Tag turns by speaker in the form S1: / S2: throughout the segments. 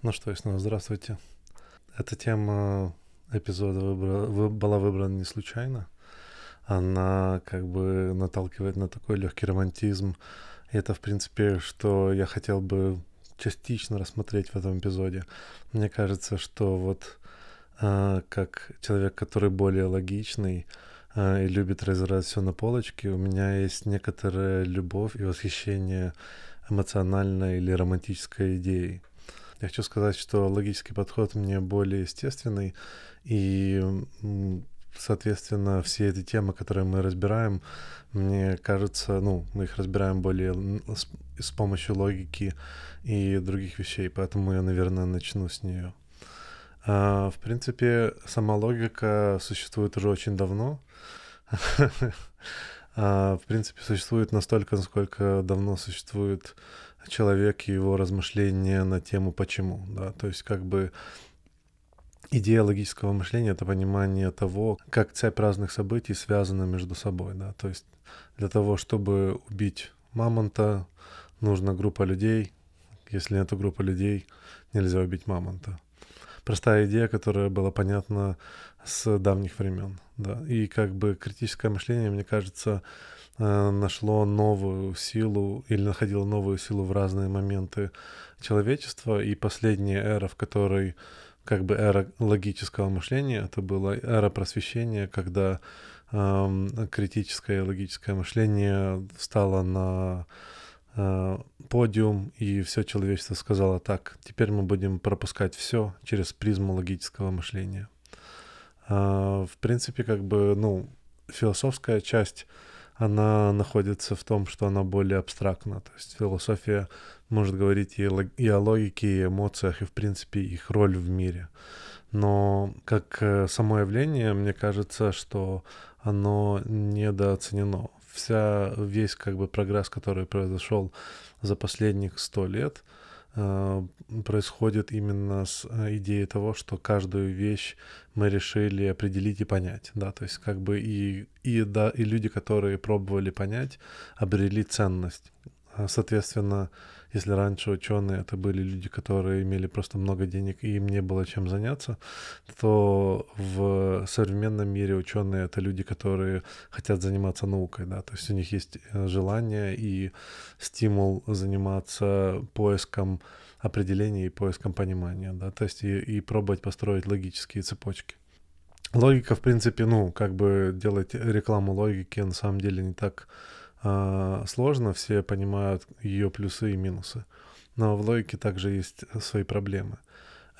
S1: Ну что, снова здравствуйте. Эта тема эпизода выбра... вы... была выбрана не случайно. Она как бы наталкивает на такой легкий романтизм. И это, в принципе, что я хотел бы частично рассмотреть в этом эпизоде. Мне кажется, что вот э, как человек, который более логичный э, и любит разбирать все на полочке, у меня есть некоторая любовь и восхищение эмоциональной или романтической идеей. Я хочу сказать, что логический подход мне более естественный, и, соответственно, все эти темы, которые мы разбираем, мне кажется, ну, мы их разбираем более с, с помощью логики и других вещей, поэтому я, наверное, начну с нее. А, в принципе, сама логика существует уже очень давно. А, в принципе, существует настолько, насколько давно существует человек и его размышления на тему почему, да, то есть как бы идея логического мышления — это понимание того, как цепь разных событий связана между собой, да, то есть для того, чтобы убить мамонта, нужна группа людей, если нет группы людей, нельзя убить мамонта. Простая идея, которая была понятна с давних времен, да, и как бы критическое мышление, мне кажется, нашло новую силу или находило новую силу в разные моменты человечества. И последняя эра, в которой как бы эра логического мышления, это была эра просвещения, когда эм, критическое логическое мышление встало на э, подиум, и все человечество сказало так, теперь мы будем пропускать все через призму логического мышления. Э, в принципе, как бы, ну, философская часть она находится в том, что она более абстрактна. То есть философия может говорить и, и о логике, и эмоциях, и, в принципе, их роль в мире. Но как э, само явление, мне кажется, что оно недооценено. Вся, весь как бы прогресс, который произошел за последних сто лет — происходит именно с э, идеей того, что каждую вещь мы решили определить и понять, да, то есть как бы и, и, да, и люди, которые пробовали понять, обрели ценность. А, соответственно, если раньше ученые это были люди, которые имели просто много денег и им не было чем заняться, то в современном мире ученые это люди, которые хотят заниматься наукой, да, то есть у них есть э, желание и стимул заниматься поиском определения и поиском понимания, да, то есть и, и пробовать построить логические цепочки. Логика, в принципе, ну, как бы делать рекламу логики на самом деле не так э, сложно, все понимают ее плюсы и минусы. Но в логике также есть свои проблемы.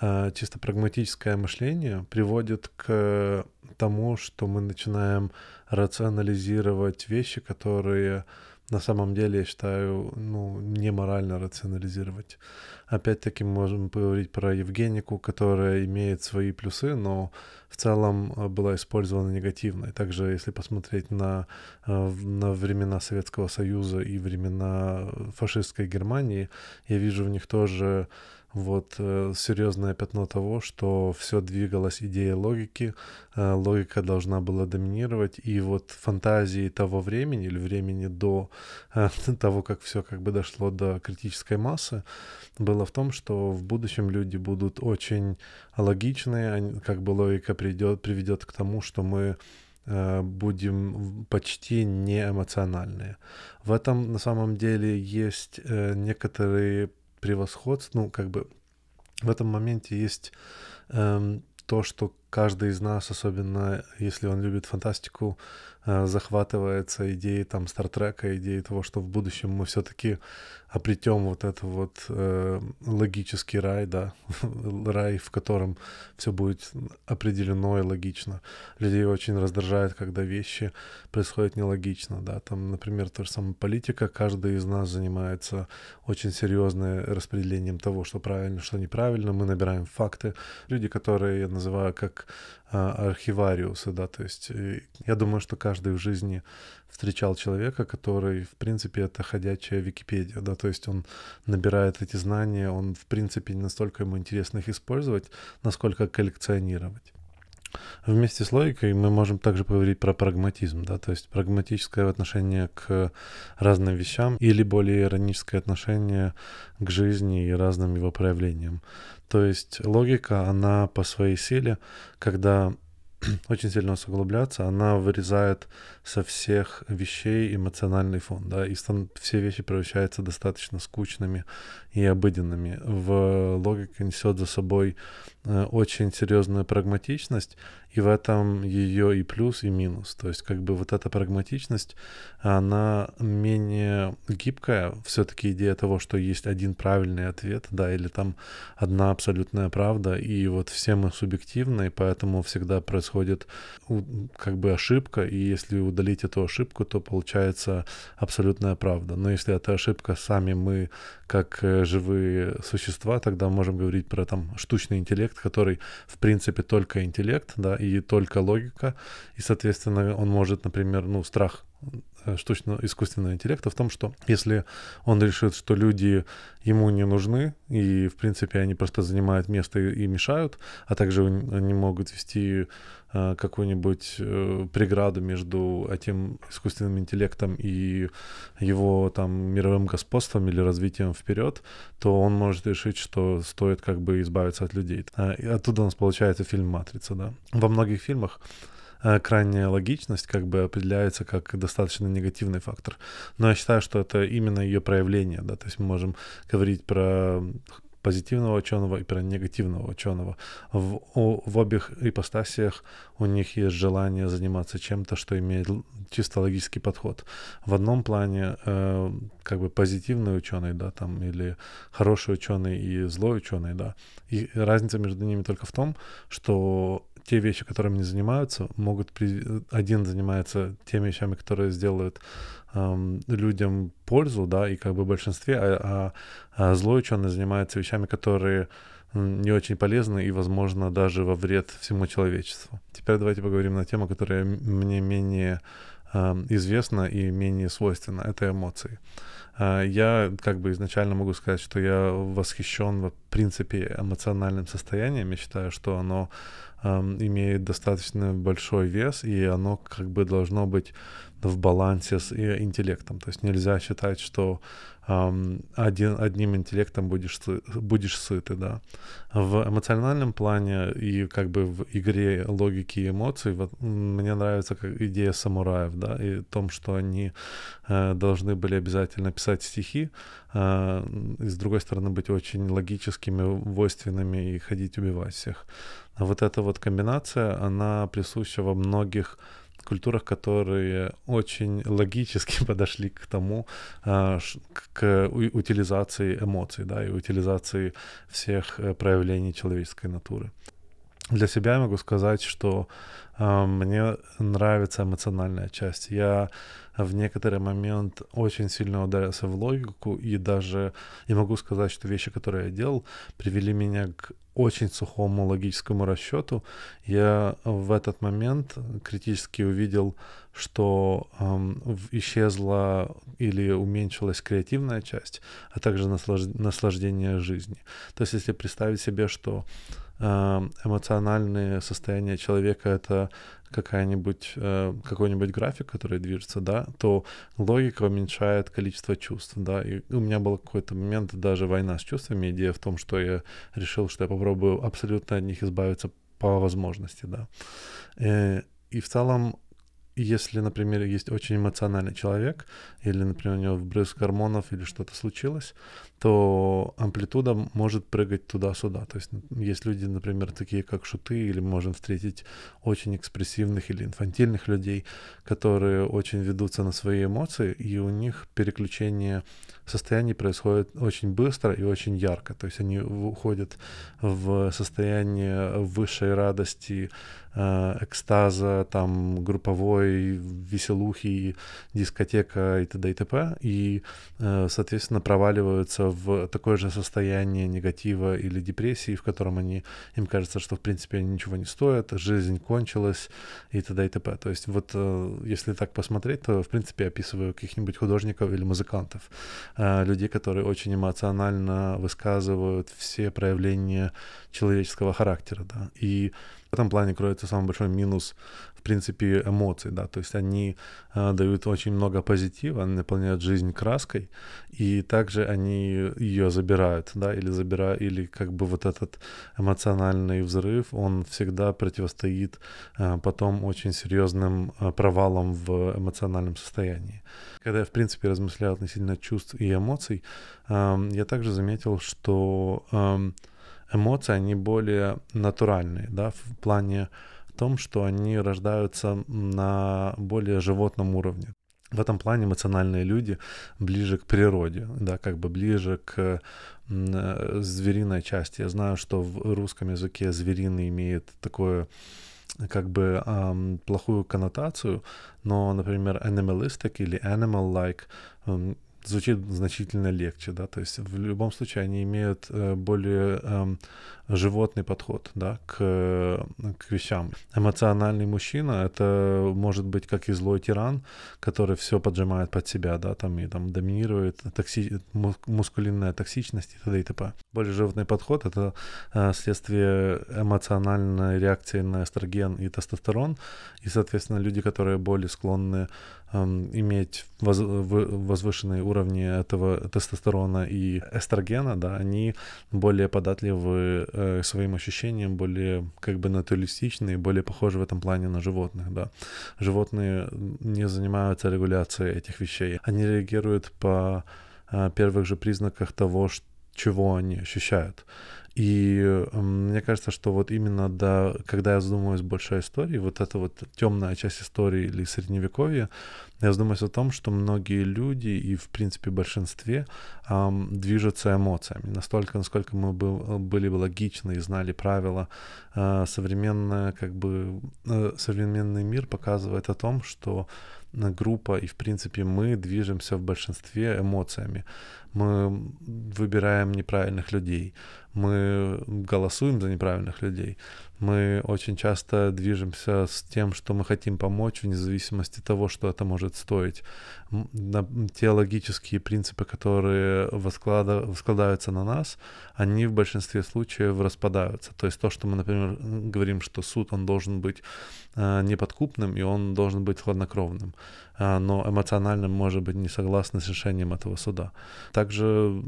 S1: Э, чисто прагматическое мышление приводит к тому, что мы начинаем рационализировать вещи, которые на самом деле, я считаю, ну, неморально рационализировать. Опять-таки, мы можем поговорить про Евгенику, которая имеет свои плюсы, но в целом э, была использована негативно. И также, если посмотреть на, э, на времена Советского Союза и времена фашистской Германии, я вижу в них тоже вот э, серьезное пятно того, что все двигалось идеей логики, э, логика должна была доминировать, и вот фантазии того времени или времени до э, того, как все как бы дошло до критической массы, было в том, что в будущем люди будут очень логичные, как бы логика придет, приведет к тому, что мы будем почти не эмоциональные. В этом на самом деле есть некоторые превосходство, ну, как бы в этом моменте есть эм, то, что каждый из нас, особенно если он любит фантастику, э, захватывается идеей там Стартрека, идеей того, что в будущем мы все-таки обретем вот это вот э, логический рай, да, рай, в котором все будет определено и логично. Людей очень раздражает, когда вещи происходят нелогично, да, там, например, то же самое политика, каждый из нас занимается очень серьезным распределением того, что правильно, что неправильно, мы набираем факты. Люди, которые я называю как а, архивариусы, да, то есть я думаю, что каждый в жизни встречал человека, который, в принципе, это ходячая Википедия, да, то есть он набирает эти знания, он, в принципе, не настолько ему интересно их использовать, насколько коллекционировать. Вместе с логикой мы можем также поговорить про прагматизм, да, то есть прагматическое отношение к разным вещам или более ироническое отношение к жизни и разным его проявлениям. То есть логика, она по своей силе, когда очень сильно углубляться, она вырезает со всех вещей эмоциональный фон, да, и все вещи превращаются достаточно скучными и обыденными. В логике несет за собой э, очень серьезную прагматичность, и в этом ее и плюс, и минус. То есть как бы вот эта прагматичность, она менее гибкая. Все-таки идея того, что есть один правильный ответ, да, или там одна абсолютная правда, и вот все мы субъективны, поэтому всегда происходит как бы ошибка, и если удалить эту ошибку, то получается абсолютная правда. Но если эта ошибка сами мы как э, живые существа, тогда можем говорить про там штучный интеллект, который в принципе только интеллект, да, и только логика, и, соответственно, он может, например, ну, страх э, штучного искусственного интеллекта в том, что если он решит, что люди ему не нужны, и, в принципе, они просто занимают место и, мешают, а также они могут вести какую-нибудь э, преграду между этим искусственным интеллектом и его там мировым господством или развитием вперед, то он может решить, что стоит как бы избавиться от людей. А, и оттуда у нас получается фильм «Матрица», да. Во многих фильмах Э, крайняя логичность как бы определяется как достаточно негативный фактор. Но я считаю, что это именно ее проявление, да, то есть мы можем говорить про позитивного ученого и про негативного ученого. В, о, в обеих ипостасиях у них есть желание заниматься чем-то, что имеет чисто логический подход. В одном плане э, как бы позитивный ученый, да, там, или хороший ученый и злой ученый, да. И разница между ними только в том, что те вещи, которыми они занимаются, могут... При... Один занимается теми вещами, которые сделают эм, людям пользу, да, и как бы в большинстве, а, а, а злой ученый занимается вещами, которые не очень полезны и, возможно, даже во вред всему человечеству. Теперь давайте поговорим на тему, которая мне менее э, известна и менее свойственна. Это эмоции. Э, я как бы изначально могу сказать, что я восхищен принципе эмоциональным состоянием. Я считаю, что оно имеет достаточно большой вес, и оно как бы должно быть в балансе с интеллектом. То есть нельзя считать, что один, одним интеллектом будешь, будешь сыты, да. В эмоциональном плане и как бы в игре логики и эмоций вот, мне нравится как идея самураев, да, и в том, что они э, должны были обязательно писать стихи, э, и с другой стороны быть очень логическими, войственными и ходить убивать всех. А вот эта вот комбинация, она присуща во многих культурах, которые очень логически подошли к тому, а, к утилизации эмоций, да, и утилизации всех э, проявлений человеческой натуры. Для себя я могу сказать, что э, мне нравится эмоциональная часть. Я в некоторый момент очень сильно ударился в логику, и даже я могу сказать, что вещи, которые я делал, привели меня к очень сухому логическому расчету. Я в этот момент критически увидел, что эм, исчезла или уменьшилась креативная часть, а также наслаж... наслаждение жизнью. То есть если представить себе, что эмоциональные состояния человека это какая-нибудь, э, какой-нибудь график, который движется, да, то логика уменьшает количество чувств, да, и у меня был какой-то момент даже война с чувствами, идея в том, что я решил, что я попробую абсолютно от них избавиться по возможности, да. Э, и в целом если, например, есть очень эмоциональный человек, или, например, у него вбрызг гормонов или что-то случилось, то амплитуда может прыгать туда-сюда. То есть есть люди, например, такие как шуты, или можем встретить очень экспрессивных или инфантильных людей, которые очень ведутся на свои эмоции, и у них переключение состояний происходит очень быстро и очень ярко. То есть они уходят в состояние высшей радости, экстаза, там, групповой веселухи, дискотека и т.д. и т.п. И, э, соответственно, проваливаются в такое же состояние негатива или депрессии, в котором они, им кажется, что в принципе они ничего не стоят, жизнь кончилась и т.д. и т.п. То есть вот э, если так посмотреть, то в принципе описываю каких-нибудь художников или музыкантов, э, людей, которые очень эмоционально высказывают все проявления человеческого характера, да, и В этом плане кроется самый большой минус, в принципе, эмоций, да, то есть они э, дают очень много позитива, они наполняют жизнь краской, и также они ее забирают, да, или забирают, или как бы вот этот эмоциональный взрыв, он всегда противостоит э, потом очень серьезным э, провалам в эмоциональном состоянии. Когда я, в принципе, размышлял относительно чувств и эмоций, э, я также заметил, что э, эмоции, они более натуральные, да, в плане том, что они рождаются на более животном уровне. В этом плане эмоциональные люди ближе к природе, да, как бы ближе к э, звериной части. Я знаю, что в русском языке звериный имеет такое как бы эм, плохую коннотацию, но, например, animalistic или animal-like звучит значительно легче, да, то есть в любом случае они имеют э, более э, животный подход, да, к, к вещам. Эмоциональный мужчина — это может быть как и злой тиран, который все поджимает под себя, да, там и там доминирует, токси, мускулинная токсичность и т.д. и т.п. Более животный подход — это э, следствие эмоциональной реакции на эстроген и тестостерон, и, соответственно, люди, которые более склонны иметь воз, возвышенные уровни этого тестостерона и эстрогена, да, они более податливы э, своим ощущениям, более как бы натуралистичны, более похожи в этом плане на животных, да. Животные не занимаются регуляцией этих вещей. Они реагируют по э, первых же признаках того, чего они ощущают. И мне кажется, что вот именно да, когда я задумываюсь больше о истории, вот эта вот темная часть истории или средневековья, я задумываюсь о том, что многие люди и, в принципе, большинстве эм, движутся эмоциями. Настолько, насколько мы бы, были бы логичны и знали правила, э, современная, как бы, э, современный мир показывает о том, что группа и, в принципе, мы движемся в большинстве эмоциями. Мы выбираем неправильных людей, мы голосуем за неправильных людей, мы очень часто движемся с тем, что мы хотим помочь, вне зависимости от того, что это может стоить. Те логические принципы, которые воскладываются на нас, они в большинстве случаев распадаются. То есть то, что мы, например, говорим, что суд, он должен быть э, неподкупным, и он должен быть хладнокровным. А, но эмоционально, может быть, не согласны с решением этого суда. Также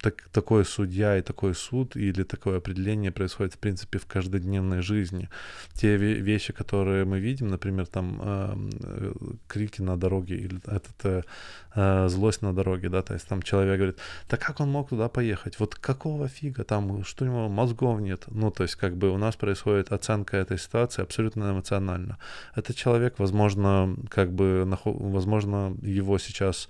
S1: так, такой судья и такой суд или такое определение происходит, в принципе, в каждодневной жизни. Те вещи, которые мы видим, например, там э, крики на дороге или этот, э, злость на дороге, да, то есть там человек говорит, да как он мог туда поехать, вот какого фига, там, что у него мозгов нет, ну, то есть как бы у нас происходит оценка этой ситуации абсолютно эмоционально. Этот человек, возможно, как бы возможно, его сейчас,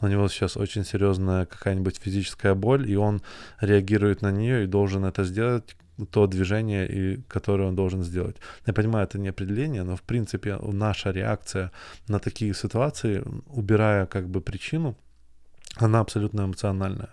S1: у него сейчас очень серьезная какая-нибудь физическая боль, и он реагирует на нее и должен это сделать, то движение, и, которое он должен сделать. Я понимаю, это не определение, но в принципе наша реакция на такие ситуации, убирая как бы причину, она абсолютно эмоциональная.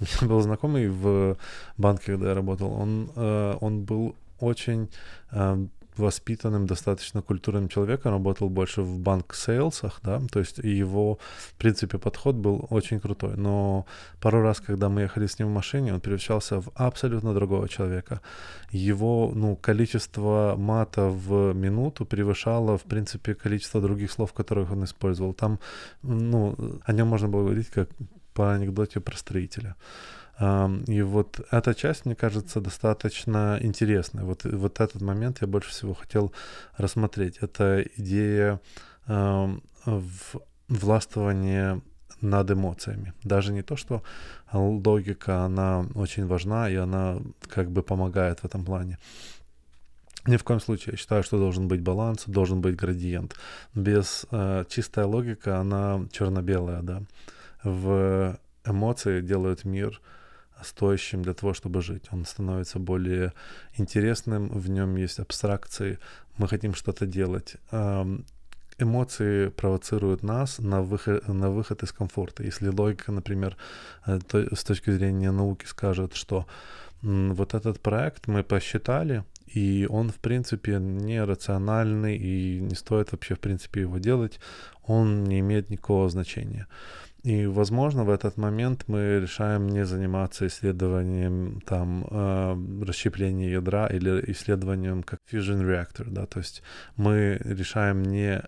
S1: У меня был знакомый в банке, когда я работал, он, э, он был очень э, воспитанным, достаточно культурным человеком, работал больше в банк-сейлсах, да, то есть его, в принципе, подход был очень крутой, но пару раз, когда мы ехали с ним в машине, он превращался в абсолютно другого человека. Его, ну, количество мата в минуту превышало, в принципе, количество других слов, которых он использовал. Там, ну, о нем можно было говорить как по анекдоте про строителя. И вот эта часть, мне кажется, достаточно интересная. Вот, вот этот момент я больше всего хотел рассмотреть. Это идея э, властвования над эмоциями. Даже не то, что логика, она очень важна, и она как бы помогает в этом плане. Ни в коем случае. Я считаю, что должен быть баланс, должен быть градиент. Без э, чистая логика, она черно-белая, да. В эмоции делают мир стоящим для того, чтобы жить. Он становится более интересным, в нем есть абстракции, мы хотим что-то делать. Эмоции провоцируют нас на выход, на выход из комфорта. Если логика, например, э, то, с точки зрения науки скажет, что вот этот проект мы посчитали, и он, в принципе, не рациональный, и не стоит вообще, в принципе, его делать, он не имеет никакого значения. И, возможно, в этот момент мы решаем не заниматься исследованием там э, расщепления ядра или исследованием как fusion reactor, да, то есть мы решаем не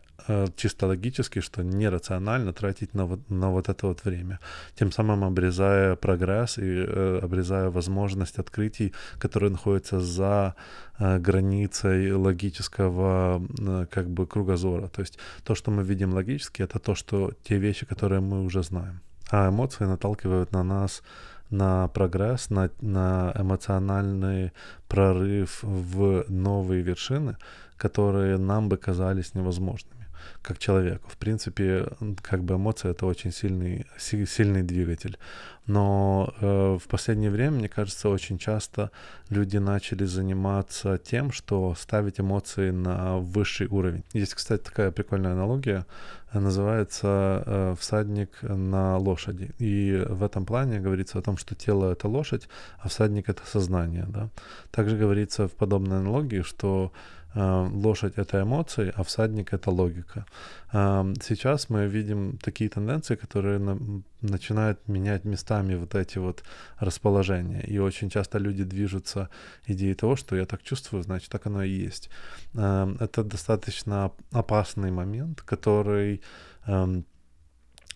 S1: чисто логически, что нерационально тратить на вот, на вот это вот время, тем самым обрезая прогресс и э, обрезая возможность открытий, которые находятся за э, границей логического э, как бы кругозора. То есть то, что мы видим логически, это то, что те вещи, которые мы уже знаем. А эмоции наталкивают на нас на прогресс, на, на эмоциональный прорыв в новые вершины, которые нам бы казались невозможными как человеку. В принципе, как бы эмоция это очень сильный, сильный двигатель. Но э, в последнее время, мне кажется, очень часто люди начали заниматься тем, что ставить эмоции на высший уровень. Есть, кстати, такая прикольная аналогия, называется э, «Всадник на лошади». И в этом плане говорится о том, что тело — это лошадь, а всадник — это сознание. Да? Также говорится в подобной аналогии, что лошадь — это эмоции, а всадник — это логика. Э, сейчас мы видим такие тенденции, которые начинают менять местами вот эти вот расположения. И очень часто люди движутся идеей того, что я так чувствую, значит, так оно и есть. Э, это достаточно опасный момент, который эм,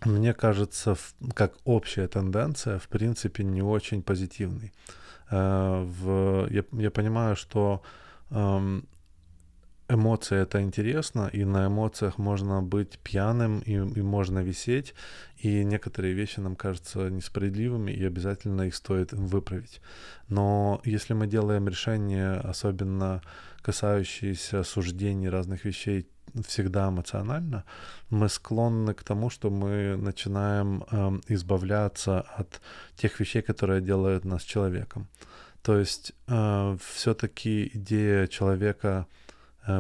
S1: мне кажется, как общая тенденция, в принципе, не очень позитивный. В, я, я понимаю, что эм, эмоции это интересно, и на эмоциях можно быть пьяным, и, и можно висеть, и некоторые вещи нам кажутся несправедливыми, и обязательно их стоит выправить. Но если мы делаем решения, особенно касающиеся суждений разных вещей, всегда эмоционально, мы склонны к тому, что мы начинаем э, избавляться от тех вещей, которые делают нас человеком. То есть э, все-таки идея человека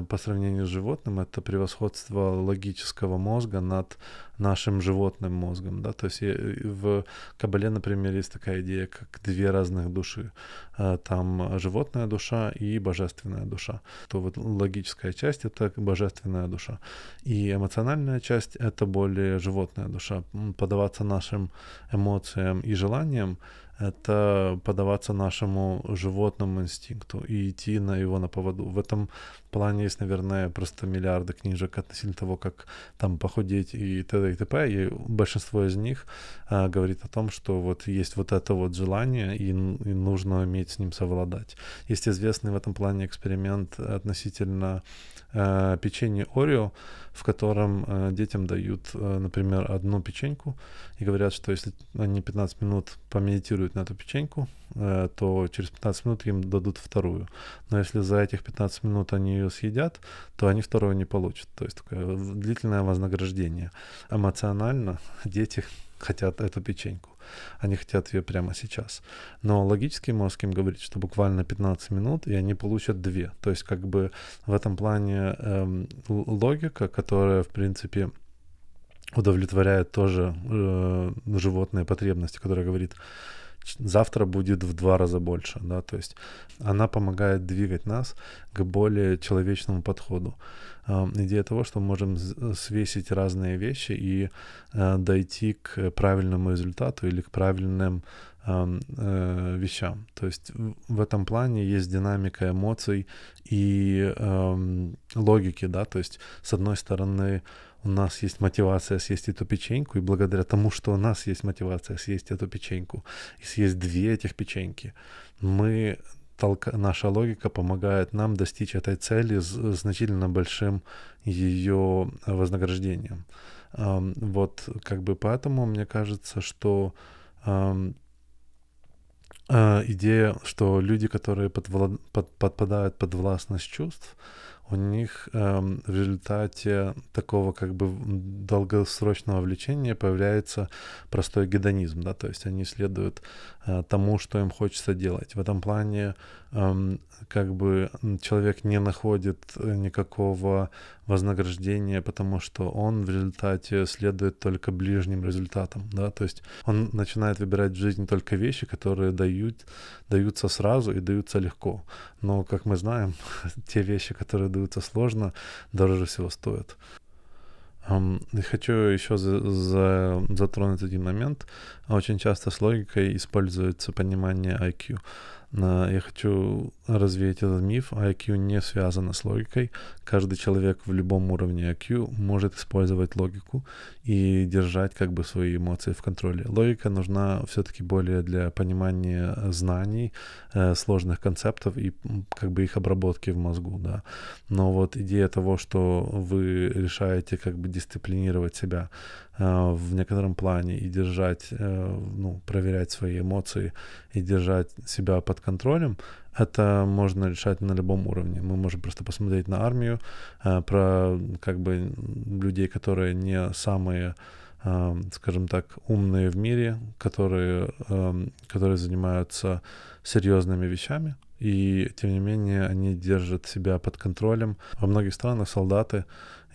S1: по сравнению с животным, это превосходство логического мозга над нашим животным мозгом, да, то есть в Кабале, например, есть такая идея, как две разных души, э, там животная душа и божественная душа, то вот логическая часть — это божественная душа, и эмоциональная часть — это более животная душа, подаваться нашим эмоциям и желаниям — это подаваться нашему животному инстинкту и идти на его на поводу. В этом плане есть, наверное, просто миллиарды книжек относительно того, как там похудеть и т.д. и т.п. И большинство из них а, говорит о том, что вот есть вот это вот желание, и, и нужно уметь с ним совладать. Есть известный в этом плане эксперимент относительно а, печенья Орео, в котором а, детям дают, а, например, одну печеньку и говорят, что если они 15 минут помедитируют на эту печеньку, э, то через 15 минут им дадут вторую. Но если за этих 15 минут они ее съедят, то они вторую не получат. То есть такое длительное вознаграждение. Эмоционально дети хотят эту печеньку. Они хотят ее прямо сейчас. Но логический мозг им говорит, что буквально 15 минут, и они получат две. То есть как бы в этом плане эм, логика, которая, в принципе, удовлетворяет тоже э, животные потребности, которая говорит, завтра будет в два раза больше, да, то есть она помогает двигать нас к более человечному подходу. Э, идея того, что мы можем свесить разные вещи и э, дойти к правильному результату или к правильным э, вещам. То есть в этом плане есть динамика эмоций и э, логики, да, то есть с одной стороны у нас есть мотивация съесть эту печеньку, и благодаря тому, что у нас есть мотивация съесть эту печеньку, и съесть две этих печеньки, мы толка, наша логика помогает нам достичь этой цели с значительно большим ее вознаграждением. Вот как бы поэтому мне кажется, что идея, что люди, которые подвлад... под, подпадают под властность чувств, у них эм, в результате такого как бы долгосрочного влечения появляется простой гедонизм, да, то есть они следуют э, тому, что им хочется делать. В этом плане эм, как бы человек не находит никакого вознаграждения, потому что он в результате следует только ближним результатам, да, то есть он начинает выбирать в жизни только вещи, которые дают, даются сразу и даются легко. Но, как мы знаем, те вещи, которые даются сложно, дороже всего стоят. Хочу еще за, за, затронуть один момент. Очень часто с логикой используется понимание IQ. Я хочу развеять этот миф. IQ не связано с логикой. Каждый человек в любом уровне IQ может использовать логику и держать как бы свои эмоции в контроле. Логика нужна все-таки более для понимания знаний, э, сложных концептов и как бы их обработки в мозгу, да. Но вот идея того, что вы решаете как бы дисциплинировать себя в некотором плане и держать, э, ну, проверять свои эмоции и держать себя под контролем, это можно решать на любом уровне. Мы можем просто посмотреть на армию, э, про как бы людей, которые не самые э, скажем так, умные в мире, которые, э, которые занимаются серьезными вещами, и тем не менее они держат себя под контролем. Во многих странах солдаты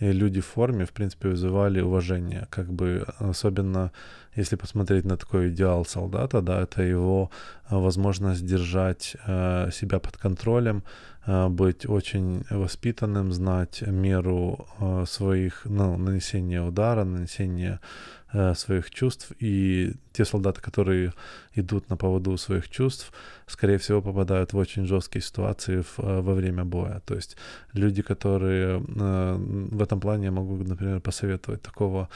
S1: и люди в форме, в принципе, вызывали уважение, как бы особенно если посмотреть на такой идеал солдата, да, это его э, возможность держать э, себя под контролем, быть очень воспитанным, знать меру э, своих, ну, нанесения удара, нанесения э, своих чувств. И те солдаты, которые идут на поводу своих чувств, скорее всего, попадают в очень жесткие ситуации в, э, во время боя. То есть люди, которые э, в этом плане я могу, например, посоветовать такого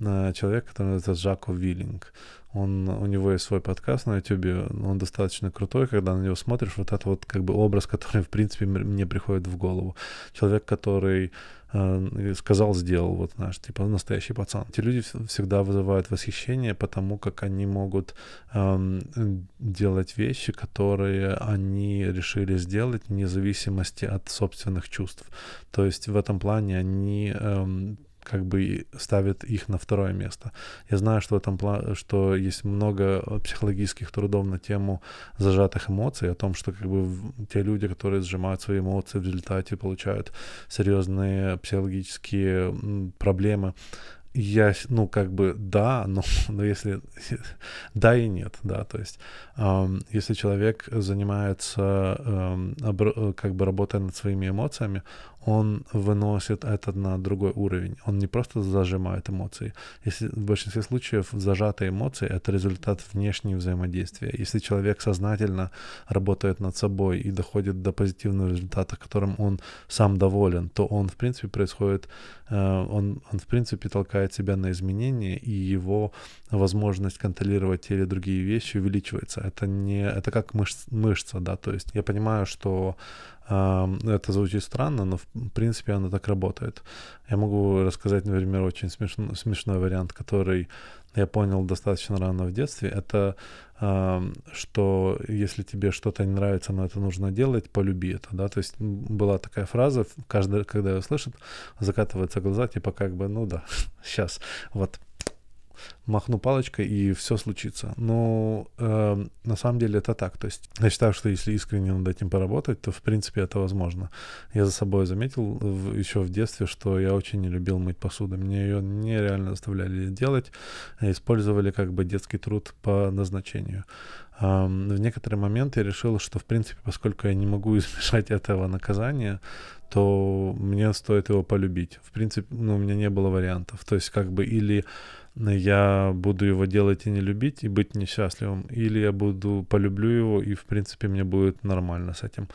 S1: человек, который называется Жако Виллинг. Он, у него есть свой подкаст на YouTube, он достаточно крутой, когда на него смотришь, вот это вот как бы образ, который, в принципе, мне приходит в голову. Человек, который э, сказал, сделал, вот, знаешь, типа настоящий пацан. Эти люди всегда вызывают восхищение, потому как они могут э, делать вещи, которые они решили сделать вне зависимости от собственных чувств. То есть в этом плане они э, как бы ставит их на второе место. Я знаю, что в этом плане, что есть много психологических трудов на тему зажатых эмоций, о том, что как бы те люди, которые сжимают свои эмоции, в результате получают серьезные психологические проблемы. Я, ну, как бы, да, но, но если, да и нет, да, то есть, эм, если человек занимается, эм, обр- как бы, работая над своими эмоциями, он выносит это на другой уровень. Он не просто зажимает эмоции. Если в большинстве случаев зажатые эмоции — это результат внешнего взаимодействия. Если человек сознательно работает над собой и доходит до позитивного результата, которым он сам доволен, то он, в принципе, происходит, э, он, он в принципе, толкает себя на изменения, и его возможность контролировать те или другие вещи увеличивается. Это не, это как мышц, мышца, да, то есть я понимаю, что это звучит странно, но в принципе оно так работает. Я могу рассказать, например, очень смешно, смешной вариант, который я понял достаточно рано в детстве. Это что если тебе что-то не нравится, но это нужно делать, полюби это, да, то есть была такая фраза, каждый, когда ее слышит, закатываются глаза, типа как бы, ну да, сейчас, вот, махну палочкой и все случится. Но э, на самом деле это так. То есть я считаю, что если искренне над этим поработать, то в принципе это возможно. Я за собой заметил в, еще в детстве, что я очень не любил мыть посуду. Мне ее нереально заставляли делать, использовали как бы детский труд по назначению. Э, в некоторые моменты я решил, что в принципе, поскольку я не могу избежать этого наказания, то мне стоит его полюбить. В принципе, ну, у меня не было вариантов. То есть как бы или я буду его делать и не любить, и быть несчастливым, или я буду полюблю его, и, в принципе, мне будет нормально с этим.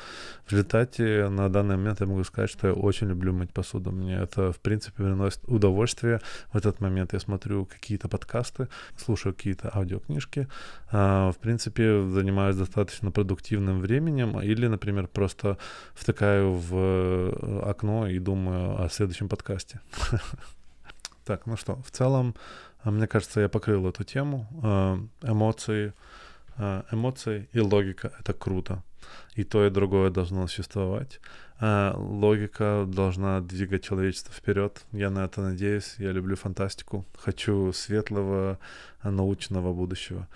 S1: В результате, на данный момент я могу сказать, что я очень люблю мыть посуду. Мне это, в принципе, приносит удовольствие. В этот момент я смотрю какие-то подкасты, слушаю какие-то аудиокнижки, а, в принципе, занимаюсь достаточно продуктивным временем, или, например, просто втыкаю в э, окно и думаю о следующем подкасте. Так, ну что, в целом, а, мне кажется, я покрыл эту тему. А, эмоции, а, эмоции и логика — это круто. И то, и другое должно существовать. Логика должна двигать человечество вперед. Я на это надеюсь. Я люблю фантастику. Хочу светлого, научного будущего.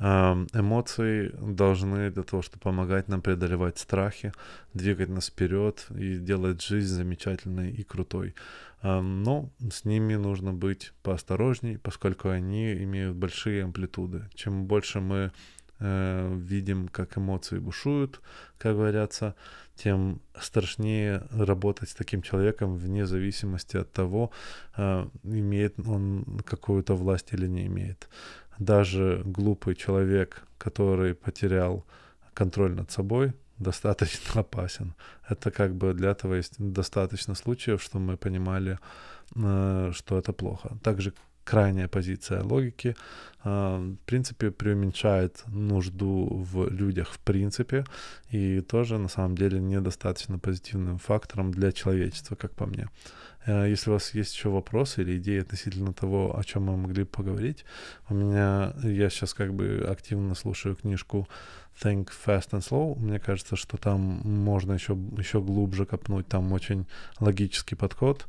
S1: Эмоции должны для того, чтобы помогать нам преодолевать страхи, двигать нас вперед и делать жизнь замечательной и крутой. Но с ними нужно быть поосторожней, поскольку они имеют большие амплитуды. Чем больше мы э, видим, как эмоции бушуют, как говорятся, тем страшнее работать с таким человеком вне зависимости от того, э, имеет он какую-то власть или не имеет. Даже глупый человек, который потерял контроль над собой, достаточно опасен. Это как бы для этого есть достаточно случаев, что мы понимали, э, что это плохо. Также крайняя позиция логики, а, в принципе, преуменьшает нужду в людях в принципе, и тоже на самом деле недостаточно позитивным фактором для человечества, как по мне. Э, если у вас есть еще вопросы или идеи относительно того, о чем мы могли поговорить, у меня, я сейчас как бы активно слушаю книжку Think Fast and Slow. Мне кажется, что там можно еще, еще глубже копнуть, там очень логический подход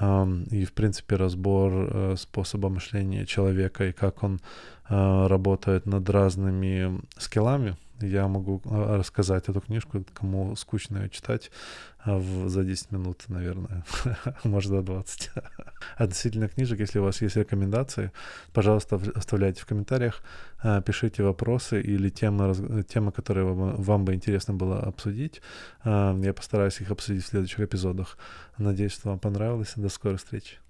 S1: и, в принципе, разбор э, способа мышления человека и как он э, работает над разными скиллами. Я могу э, рассказать эту книжку, кому скучно ее читать, в, за 10 минут, наверное, может, за 20. Относительно книжек, если у вас есть рекомендации, пожалуйста, оставляйте в комментариях, пишите вопросы или темы, темы которые вам, вам бы интересно было обсудить. Я постараюсь их обсудить в следующих эпизодах. Надеюсь, что вам понравилось. До скорой встречи.